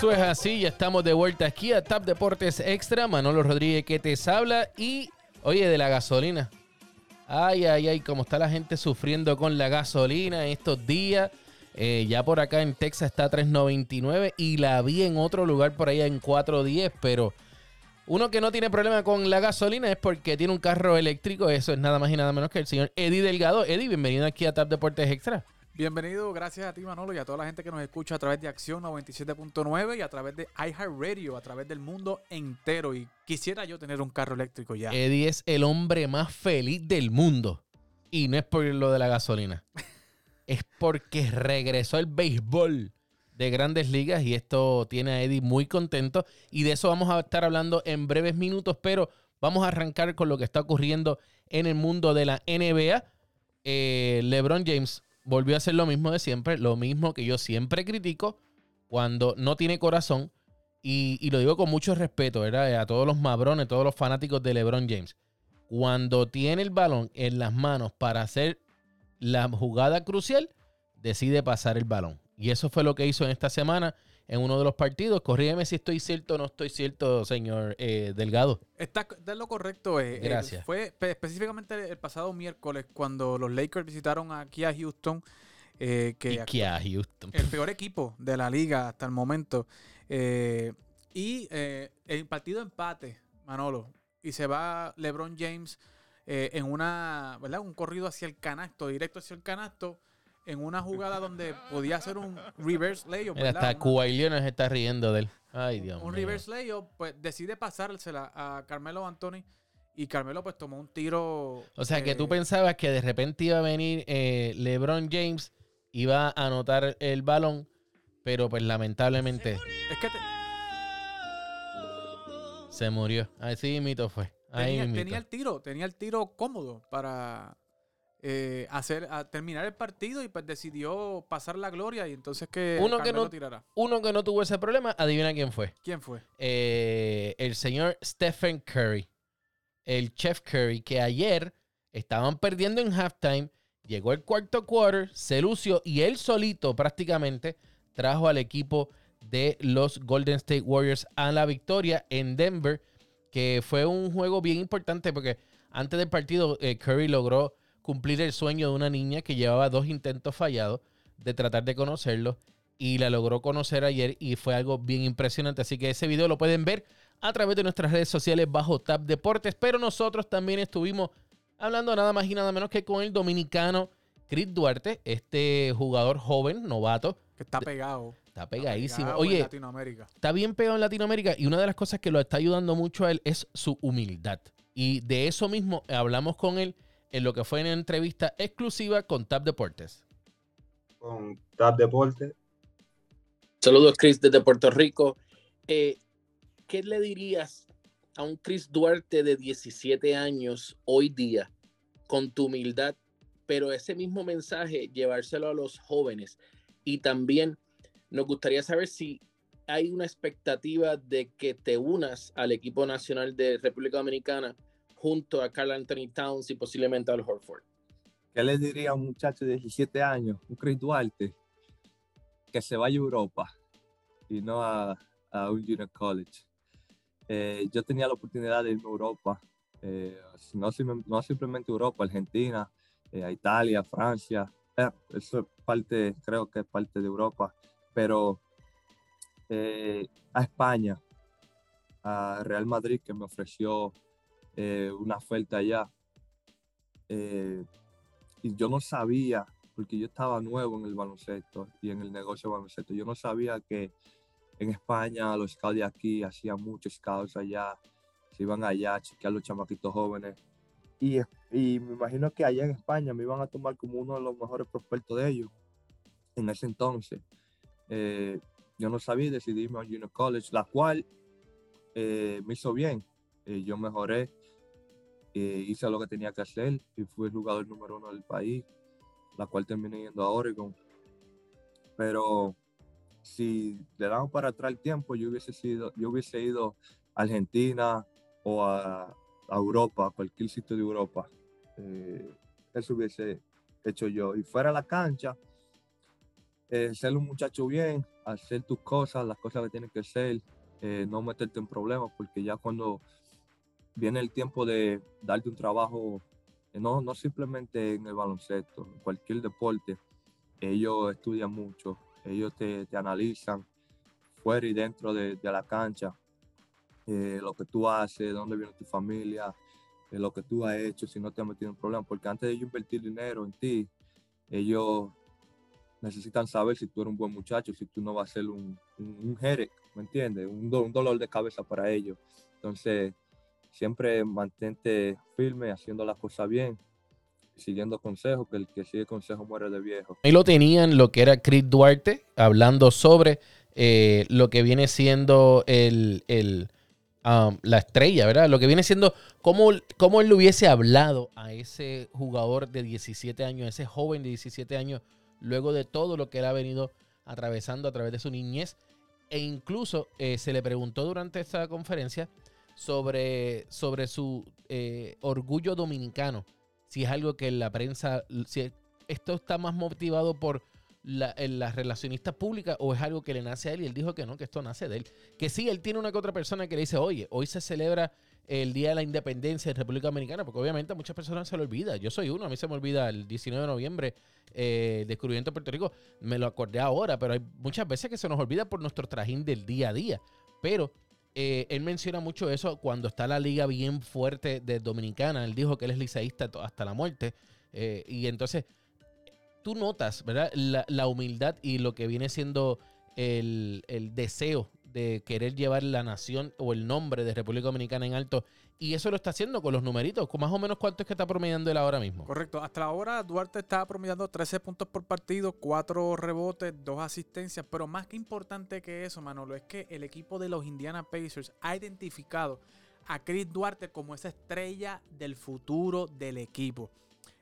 Eso es así, ya estamos de vuelta aquí a Tap Deportes Extra. Manolo Rodríguez que te habla y, oye, de la gasolina. Ay, ay, ay, cómo está la gente sufriendo con la gasolina estos días. Eh, ya por acá en Texas está a 3.99 y la vi en otro lugar por ahí en 4.10, pero uno que no tiene problema con la gasolina es porque tiene un carro eléctrico. Eso es nada más y nada menos que el señor Eddie Delgado. Eddie, bienvenido aquí a Tap Deportes Extra. Bienvenido, gracias a ti Manolo y a toda la gente que nos escucha a través de Acción 97.9 y a través de iHeartRadio, a través del mundo entero. Y quisiera yo tener un carro eléctrico ya. Eddie es el hombre más feliz del mundo. Y no es por lo de la gasolina. es porque regresó el béisbol de grandes ligas y esto tiene a Eddie muy contento. Y de eso vamos a estar hablando en breves minutos, pero vamos a arrancar con lo que está ocurriendo en el mundo de la NBA. Eh, LeBron James volvió a hacer lo mismo de siempre, lo mismo que yo siempre critico cuando no tiene corazón. Y, lo digo con mucho respeto, ¿verdad? A todos los mabrones, todos los fanáticos de LeBron James. Cuando tiene el balón en las manos para hacer la jugada crucial, decide pasar el balón. Y eso fue lo que hizo en esta semana en uno de los partidos. Corrígeme si estoy cierto o no estoy cierto, señor eh, Delgado. Está, de lo correcto. Eh, Gracias. fue específicamente el pasado miércoles cuando los Lakers visitaron aquí a Houston. Eh, que aquí a Houston. El peor equipo de la liga hasta el momento. y el partido empate, Manolo. Y se va LeBron James en una, ¿verdad? Un corrido hacia el canasto, directo hacia el canasto en una jugada donde podía hacer un reverse layup. hasta Cuba se está riendo de él. Ay, Dios un reverse layup, pues decide pasársela a Carmelo Anthony. Y Carmelo pues tomó un tiro. O sea, que tú eh, pensabas que de repente iba a venir eh, LeBron James, iba a anotar el balón, pero pues lamentablemente... Es que se murió. Así mito fue. tenía el tiro, tenía el tiro cómodo para, eh, hacer, a terminar el partido y pues decidió pasar la gloria y entonces que uno que no tirara. Uno que no tuvo ese problema, adivina quién fue. ¿Quién fue? Eh, el señor Stephen Curry, el Chef Curry, que ayer estaban perdiendo en halftime, llegó el cuarto quarter, se lució y él solito prácticamente trajo al equipo de los Golden State Warriors a la victoria en Denver, que fue un juego bien importante porque antes del partido eh, Curry logró cumplir el sueño de una niña que llevaba dos intentos fallados de tratar de conocerlo y la logró conocer ayer y fue algo bien impresionante. Así que ese video lo pueden ver a través de nuestras redes sociales bajo Tab Deportes, pero nosotros también estuvimos hablando nada más y nada menos que con el dominicano Chris Duarte, este jugador joven, novato. Que está pegado. Está pegadísimo. Oye, está bien pegado en Latinoamérica y una de las cosas que lo está ayudando mucho a él es su humildad. Y de eso mismo hablamos con él en lo que fue una entrevista exclusiva con TAP Deportes. Con TAP Deportes. Saludos, Chris, desde Puerto Rico. Eh, ¿Qué le dirías a un Chris Duarte de 17 años hoy día con tu humildad, pero ese mismo mensaje llevárselo a los jóvenes? Y también nos gustaría saber si hay una expectativa de que te unas al equipo nacional de República Dominicana junto a Carl Anthony Towns y posiblemente al Horford. ¿Qué le diría a un muchacho de 17 años, un Chris Duarte, que se vaya a Europa y no a, un junior college? Eh, yo tenía la oportunidad de irme a Europa, eh, no, no, simplemente Europa, Argentina, eh, a Italia, Francia, eso es parte, creo que es parte de Europa, pero a España, a Real Madrid que me ofreció eh, una oferta allá. Eh, y yo no sabía, porque yo estaba nuevo en el baloncesto y en el negocio de baloncesto, yo no sabía que en España los scouts de aquí hacían muchos scouts allá, se iban allá a chequear los chamaquitos jóvenes. Y, y me imagino que allá en España me iban a tomar como uno de los mejores prospectos de ellos en ese entonces. Eh, yo no sabía, decidí irme a Junior College, la cual me hizo bien. yo mejoré eh, hice lo que tenía que hacer y fui el jugador número uno del país, la cual terminé yendo a Oregon. Pero si le damos para atrás el tiempo, yo hubiese, sido, yo hubiese ido a Argentina o a, Europa, a cualquier sitio de Europa. Eh, eso hubiese hecho yo. Y fuera a la cancha, eh, ser un muchacho bien, hacer tus cosas, las cosas que tienes que hacer, eh, no meterte en problemas, porque ya cuando viene el tiempo de darte un trabajo, eh, no, no simplemente en el baloncesto, en cualquier deporte, ellos estudian mucho, ellos te, te analizan fuera y dentro de, de la cancha, eh, lo que tú haces, dónde viene tu familia, eh, lo que tú has hecho, si no te has metido en problemas, porque antes de ellos invertir dinero en ti, ellos necesitan saber si tú eres un buen muchacho, si tú no vas a ser un, un, un ¿me entiendes? Un, do- un dolor de cabeza para ellos. Entonces, siempre mantente firme, haciendo las cosas bien, siguiendo consejos, que el que sigue consejos muere de viejo. Ahí lo tenían lo que era Chris Duarte, hablando sobre eh, lo que viene siendo el, el, um, la estrella, ¿verdad? Lo que viene siendo cómo, cómo él le hubiese hablado a ese jugador de 17 años, ese joven de 17 años, luego de todo lo que él ha venido atravesando a través de su niñez. E incluso eh, se le preguntó durante esta conferencia sobre, sobre su eh, orgullo dominicano, si es algo que la prensa, si esto está más motivado por la, las relacionistas públicas o es algo que le nace a él y él dijo que no, que esto nace de él. Que sí, él tiene una que otra persona que le dice, oye, hoy se celebra el Día de la Independencia de República Dominicana, porque obviamente a muchas personas se le olvida. Yo soy uno, a mí se me olvida el 19 de noviembre, eh, descubrimiento de Puerto Rico, me lo acordé ahora, pero hay muchas veces que se nos olvida por nuestro trajín del día a día. Pero eh, él menciona mucho eso cuando está la liga bien fuerte de Dominicana. Él dijo que él es liceísta hasta la muerte. eh, y entonces, tú notas, ¿verdad? La, la humildad y lo que viene siendo el, el deseo de querer llevar la nación o el nombre de República Dominicana en alto. Y eso lo está haciendo con los numeritos. ¿Con más o menos cuánto es que está promediando él ahora mismo? Correcto. Hasta ahora Duarte está promediando 13 puntos por partido, 4 rebotes, 2 asistencias. Pero más que importante que eso, Manolo, es que el equipo de los Indiana Pacers ha identificado a Chris Duarte como esa estrella del futuro del equipo.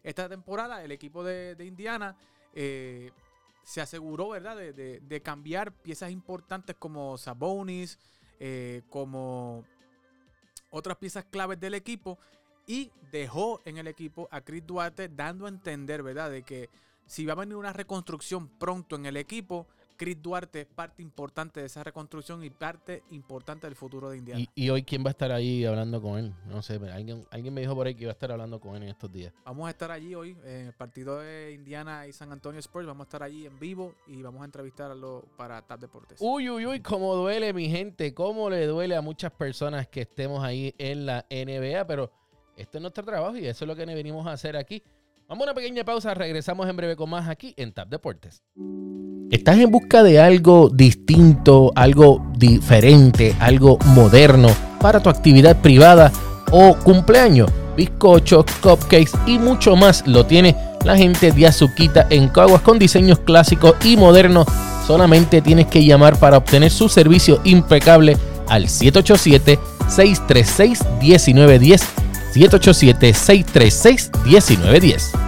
Esta temporada el equipo de, de Indiana eh, se aseguró, ¿verdad?, de, de- cambiar piezas importantes como Sabonis, eh, como otras piezas claves del equipo y dejó en el equipo a Chris Duarte dando a entender, ¿verdad?, de que si va a venir una reconstrucción pronto en el equipo, Chris Duarte es parte importante de esa reconstrucción y parte importante del futuro de Indiana. Y, y hoy, ¿quién va a estar ahí hablando con él? No sé, alguien, alguien me dijo por ahí que iba a estar hablando con él en estos días. Vamos a estar allí hoy en el partido de Indiana y San Antonio Spurs. Vamos a estar allí en vivo y vamos a entrevistarlo para TAP Deportes. Uy, uy, uy, cómo duele, mi gente. Cómo le duele a muchas personas que estemos ahí en la NBA. Pero este es nuestro trabajo y eso es lo que venimos a hacer aquí. Vamos a una pequeña pausa. Regresamos en breve con más aquí en Tap Deportes. ¿Estás en busca de algo distinto, algo diferente, algo moderno para tu actividad privada o cumpleaños? Bizcochos, cupcakes y mucho más lo tiene la gente de Azuquita en Caguas con diseños clásicos y modernos. Solamente tienes que llamar para obtener su servicio impecable al 787-636-1910. 787-636-1910.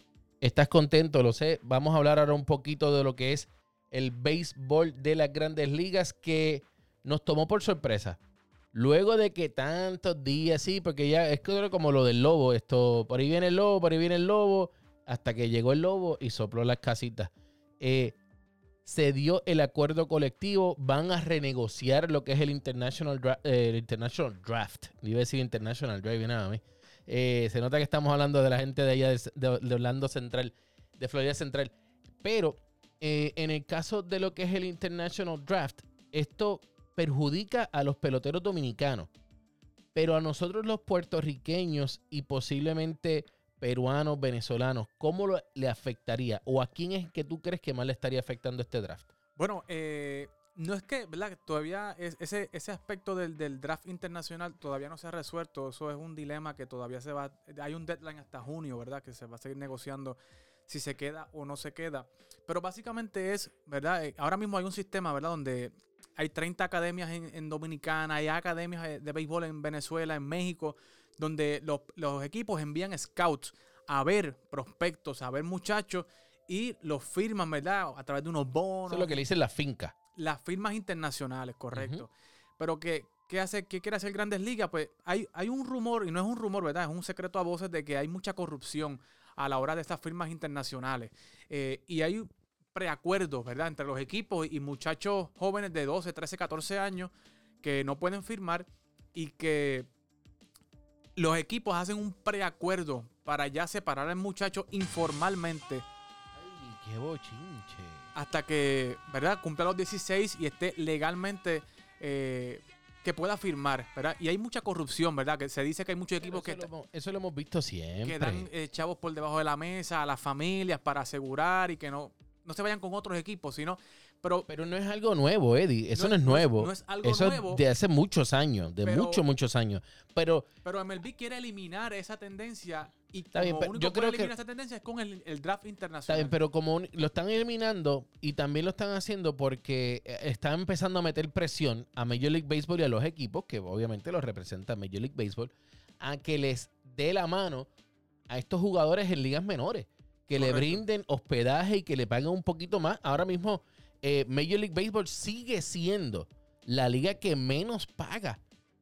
Estás contento, lo sé. Vamos a hablar ahora un poquito de lo que es el béisbol de las grandes ligas que nos tomó por sorpresa. Luego de que tantos días, sí, porque ya es como lo del lobo, esto, por ahí viene el lobo, por ahí viene el lobo, hasta que llegó el lobo y sopló las casitas. Eh, se dio el acuerdo colectivo, van a renegociar lo que es el International, eh, Draft. Iba a decir International Draft, nada, mí. Eh, se nota que estamos hablando de la gente de allá de, Orlando Central, de Florida Central. Pero eh, en el caso de lo que es el International Draft, esto perjudica a los peloteros dominicanos. Pero a nosotros los puertorriqueños y posiblemente peruanos, venezolanos, ¿cómo le afectaría? ¿O a quién es que tú crees que más le estaría afectando este draft? Bueno, eh, no es que, ¿verdad? Todavía es- ese, ese aspecto del, del draft internacional todavía no se ha resuelto. Eso es un dilema que todavía se va. Hay un deadline hasta junio, ¿verdad? Que se va a seguir negociando si se queda o no se queda. Pero básicamente es, ¿verdad? Eh, ahora mismo hay un sistema, ¿verdad? Donde hay 30 academias en, en Dominicana, hay academias de, de béisbol en Venezuela, en México, donde los, los equipos envían scouts a ver prospectos, a ver muchachos y los firman, ¿verdad? A través de unos bonos. Eso es lo que le dicen la finca. Las firmas internacionales, correcto. Pero que, ¿qué, hace, ¿qué quiere hacer Grandes Ligas? Pues hay, hay un rumor, y no es un rumor, ¿verdad? Es un secreto a voces de que hay mucha corrupción a la hora de estas firmas internacionales. Eh, y hay preacuerdos, ¿verdad? Entre los equipos y muchachos jóvenes de 12, 13, 14 años que no pueden firmar y que los equipos hacen un preacuerdo para ya separar al muchacho informalmente qué bochinche. hasta que, ¿verdad? Cumpla los 16 y esté legalmente eh, que pueda firmar, ¿verdad? Y hay mucha corrupción, ¿verdad? Que se dice que hay muchos Pero equipos eso, que, lo eso lo hemos visto siempre. que dan eh, chavos por debajo de la mesa a las familias para asegurar y que no, no se vayan con otros equipos, sino... Pero Pero no es algo nuevo, Eddie. Eso no, es nuevo. no es algo Eso nuevo, de hace muchos años, de Pero- muchos, muchos años. Pero pero MLB quiere eliminar esa tendencia y Está bien, como pero único yo creo que- esa tendencia es con el, el draft Está internacional. bien, pero como un- lo están eliminando y también lo están haciendo porque eh, están empezando a meter presión a Major League Baseball y a los equipos, que obviamente los representa Major League Baseball, a que les dé la mano a estos jugadores en ligas menores, que le brinden hospedaje y que le paguen un poquito más. Ahora mismo eh, Major League Baseball sigue siendo la liga que menos paga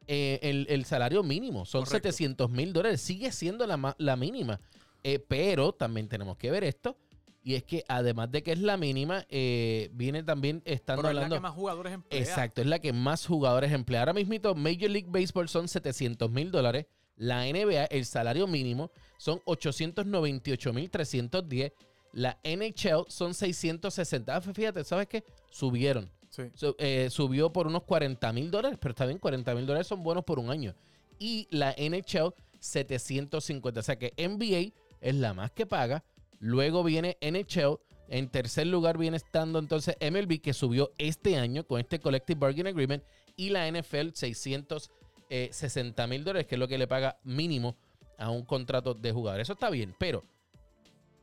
eh, el, el salario mínimo. Son Correcto. 700 mil dólares. Sigue siendo la, la mínima. Eh, pero también tenemos que ver esto. Y es que además de que es la mínima, eh, viene también estando Pero es la hablando. que más jugadores emplea. Exacto, es la que más jugadores emplea. Ahora mismo Major League Baseball son 700 mil dólares. La NBA, el salario mínimo, son 898 mil 310. La NHL son 660. Ah, Fíjate, ¿sabes qué? Subieron. Sí. Eh, subió por unos 40 mil dólares, pero está bien, 40 mil dólares son buenos por un año. Y la NHL, 750. O sea que NBA es la más que paga. Luego viene NHL. En tercer lugar viene estando entonces MLB, que subió este año con este Collective Bargaining Agreement. Y la NFL, 660 mil dólares, que es lo que le paga mínimo a un contrato de jugador. Eso está bien, pero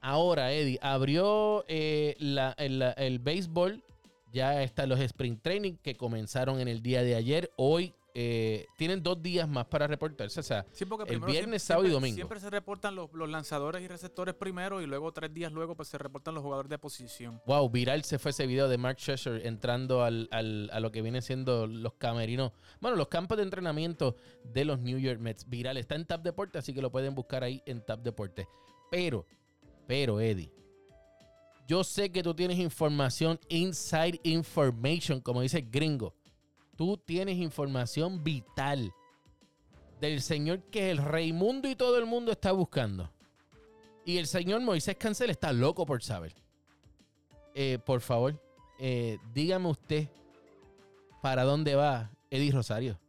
ahora, Eddie, abrió eh, la- el, el béisbol. Ya están los sprint training que comenzaron en el día de ayer. Hoy eh, tienen dos días más para reportarse. O sea, Sí, El primero viernes, siempre- sábado y domingo. Siempre se reportan los, los lanzadores y receptores primero y luego tres días luego pues se reportan los jugadores de posición. wow, viral se fue ese video de Mark Scherzer entrando al, al- a lo que viene siendo los camerinos. Bueno, los campos de entrenamiento de los New York Mets. Viral está en Tap Deporte, así que lo pueden buscar ahí en Tap Deporte. Pero, pero, Eddie, yo sé que tú tienes información, inside information, como dice el gringo. Tú tienes información vital del señor que el Reymundo y todo el mundo está buscando. Y el señor Moisés Cancel está loco por saber. Eh, por favor, eh, dígame usted para dónde va Eddie Rosario.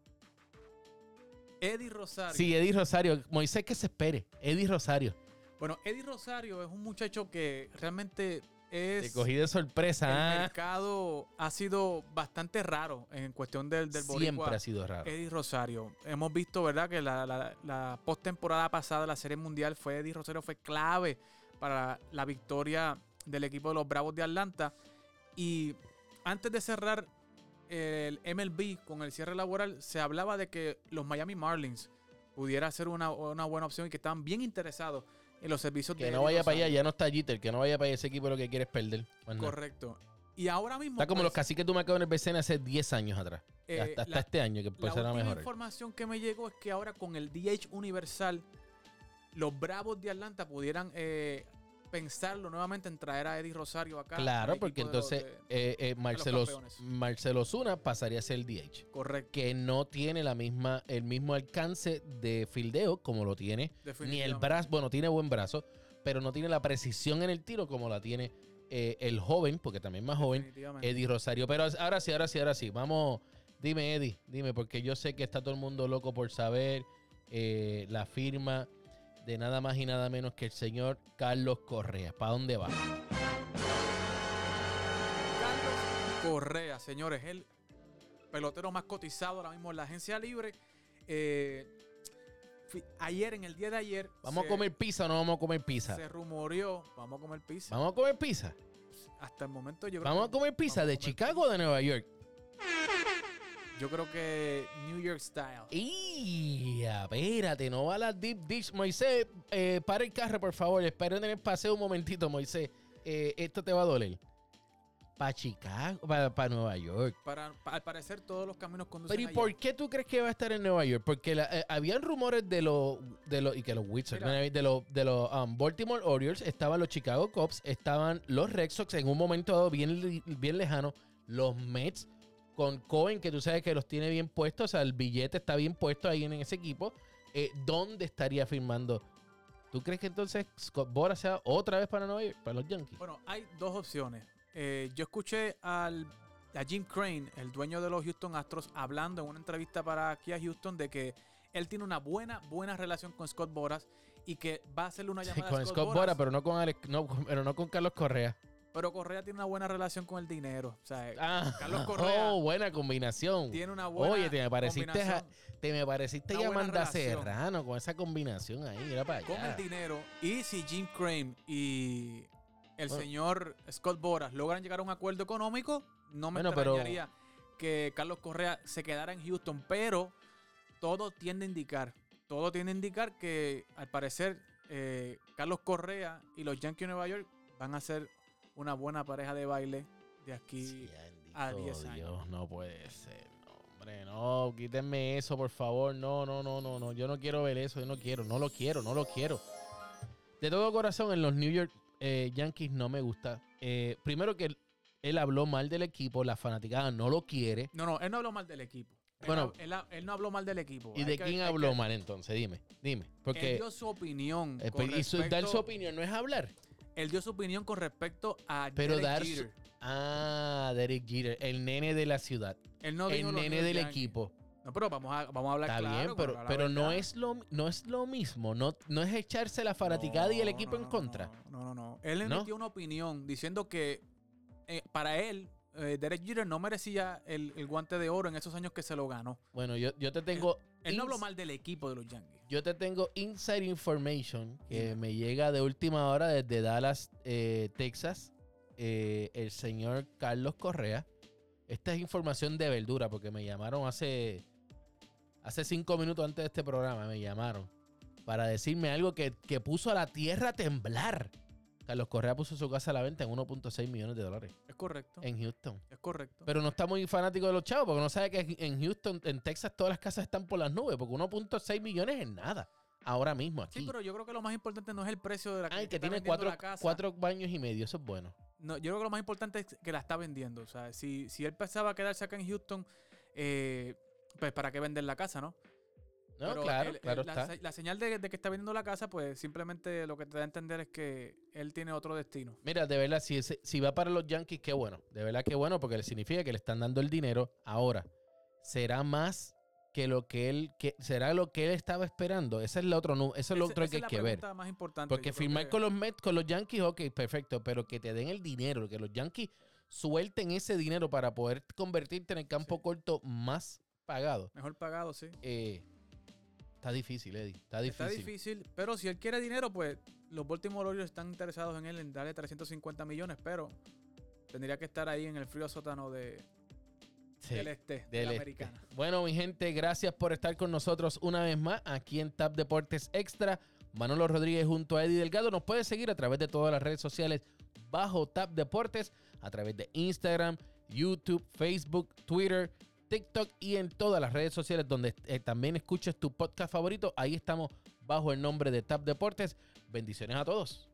Eddie Rosario. Sí, Eddie Rosario. Moisés que se espere. Eddie Rosario. Bueno, Eddie Rosario es un muchacho que realmente Te es... cogí de El sorpresa. ¿ah? mercado ha sido bastante raro en cuestión del, del Siempre boricua ha sido raro. Eddie Rosario. Hemos visto, ¿verdad? Que la, la, la postemporada pasada de la Serie Mundial fue Eddie Rosario, fue clave para la victoria del equipo de los Bravos de Atlanta. Y antes de cerrar el MLB con el cierre laboral, se hablaba de que los Miami Marlins pudiera ser una, una buena opción y que estaban bien interesados en los servicios de Que no vaya para allá, ya no está Jeter. Que no vaya para allá ese equipo lo que quiere es perder. Correcto. Y ahora mismo. Está como pues, los caciques de Humacao en el BCN hace 10 años atrás. eh, hasta hasta la- este año que La empezaron a última mejorar. información que me llegó es que ahora con el DH universal, los Bravos de Atlanta pudieran eh, pensarlo nuevamente en traer a Eddie Rosario acá. Claro, porque los- entonces de- eh, eh, Marcelo. Marcelo Zuna pasaría a ser el DH. correcto. Que no tiene la misma, el mismo alcance de fildeo como lo tiene Ni el brazo, bueno, tiene buen brazo, pero no tiene la precisión en el tiro como la tiene eh, el joven, porque también más joven. Eddie Rosario. Pero ahora sí, ahora sí, ahora sí. Vamos, dime, Eddie, dime, porque yo sé que está todo el mundo loco por saber eh, la firma de nada más y nada menos que el señor Carlos Correa. ¿Para dónde va? Carlos Correa, señores, el pelotero más cotizado ahora mismo en la agencia libre. Eh, ayer, en el día de ayer, ¿Vamos se- a comer pizza o no vamos a comer pizza? Se rumoreó, vamos a comer pizza. ¿Vamos a comer pizza? Hasta el momento yo creo ¿Vamos a comer pizza de comer Chicago o de Nueva York? Yo creo que New York Style. Y espérate, no va a la deep dish. Moisés, eh, para el carro, por favor. Esperen en el paseo un momentito, Moisés. Eh, esto te va a doler. Para Chicago, para Nueva York. Para, pa- al parecer todos los caminos conducen Pero ¿y allá. por qué tú crees que va a estar en Nueva York? Porque la- eh, habían rumores de los de los y que los Wizards, de los de los um, Baltimore Orioles, estaban los Chicago Cubs, estaban los Red Sox en un momento dado bien bien lejano, los Mets con Cohen que tú sabes que los tiene bien puestos, o sea, el billete está bien puesto ahí en ese equipo. Eh, ¿Dónde estaría firmando? ¿Tú crees que entonces Scott Boras sea otra vez para Nueva York, para los Yankees? Bueno, hay dos opciones. Eh, yo escuché al, a Jim Crane, el dueño de los Houston Astros, hablando en una entrevista para aquí a Houston de que él tiene una buena, buena relación con Scott Boras y que va a hacerle una llamada con a Scott Boras, pero no con Alex- no, pero no con Carlos Correa. Pero Correa tiene una buena relación con el dinero. O sea, Ah, Carlos Correa oh, buena combinación. tiene una buena Oye, te me pareciste, a- te me pareciste Yamanda relación. Serrano con esa combinación ahí, mira para con allá. el dinero. Y si Jim Crane y el Bueno. señor Scott Boras logran llegar a un acuerdo económico, no me Bueno, pero- extrañaría que Carlos Correa se quedara en Houston. Pero todo tiende a indicar, todo tiende a indicar que al parecer eh, Carlos Correa y los Yankees de Nueva York van a ser una buena pareja de baile de aquí. Sí, a 10 años. Dios, no puede ser. No, hombre, no, quítenme eso, por favor. No, no, no, no, no. Yo no quiero ver eso. Yo no quiero, no lo quiero, no lo quiero. De todo corazón, en los New York eh, Yankees no me gusta. Eh, primero que él, él habló mal del equipo, la fanaticada no lo quiere. No, no, él no habló mal del equipo. Él Bueno. no- él, él no habló mal del equipo. ¿Y Hay de que- quién habló que- mal entonces? Dime, dime. Él Porque dio su opinión. eh, con y su- dar su opinión no es hablar. Él dio su opinión con respecto a Pero Derek dar Jeter. Ah, Derek Jeter, el nene de la ciudad. Él no el nene del Yankees. equipo. No, pero vamos a, vamos a hablar Está claro. bien, pero, pero no, es lo, no es lo mismo. No, no es echarse la fanaticada y el equipo no, en contra. No, no, no. Él emitió una opinión diciendo que eh, para él, eh, Derek Jeter no merecía el, el guante de oro en esos años que se lo ganó. Bueno, yo, yo te tengo. Él no habló mal del equipo de los Yankees. Yo te tengo inside information que me llega de última hora desde Dallas, eh, Texas. Eh, el señor Carlos Correa. Esta es información de verdura porque me llamaron hace, hace cinco minutos antes de este programa. Me llamaron para decirme algo que, que puso a la tierra a temblar. Carlos Correa puso su casa a la venta en 1.6 millones de dólares Es correcto. en Houston. Es correcto. Pero no está muy fanático de los chavos porque no sabe que en Houston, en Texas, todas las casas están por las nubes porque 1.6 millones es nada. Ahora mismo aquí. sí, pero yo creo que lo más importante no es el precio de la Ay, que está tiene cuatro, la casa. cuatro baños y medio. Eso es bueno. No, yo creo que lo más importante es que la está vendiendo. O sea, si, si él pensaba quedarse acá en Houston, eh, pues para qué vender la casa, ¿no? No, Pero claro, él- claro él- está. la señal de, de que está vendiendo la casa, pues simplemente lo que te da a entender es que él tiene otro destino. Mira, de verdad, si, si va para los Yankees, qué bueno. De verdad, qué bueno, porque le significa que le están dando el dinero. Ahora, será más que lo que él, que, será lo que él estaba esperando. Ese es el otro, eso es lo Ese- otro que hay que ver. pregunta más importante. Porque firmar que- con los Mets, con los Yankees, ok, perfecto, pero que te den el dinero, que los Yankees suelten ese dinero para poder convertirte en el campo Sí. corto más pagado. Mejor pagado, sí. Eh, está difícil, Eddie. Está difícil. Está difícil, pero si él quiere dinero, pues los Baltimore Orioles están interesados en él en darle 350 millones, pero tendría que estar ahí en el frío sótano de, Sí, del este, de la este. americana. Bueno, mi gente, gracias por estar con nosotros una vez más aquí en Tap Deportes Extra. Manolo Rodríguez junto a Eddie Delgado. Nos puedes seguir a través de todas las redes sociales bajo Tap Deportes, a través de Instagram, YouTube, Facebook, Twitter, TikTok y en todas las redes sociales donde eh, también escuches tu podcast favorito. Ahí estamos bajo el nombre de Tap Deportes. Bendiciones a todos.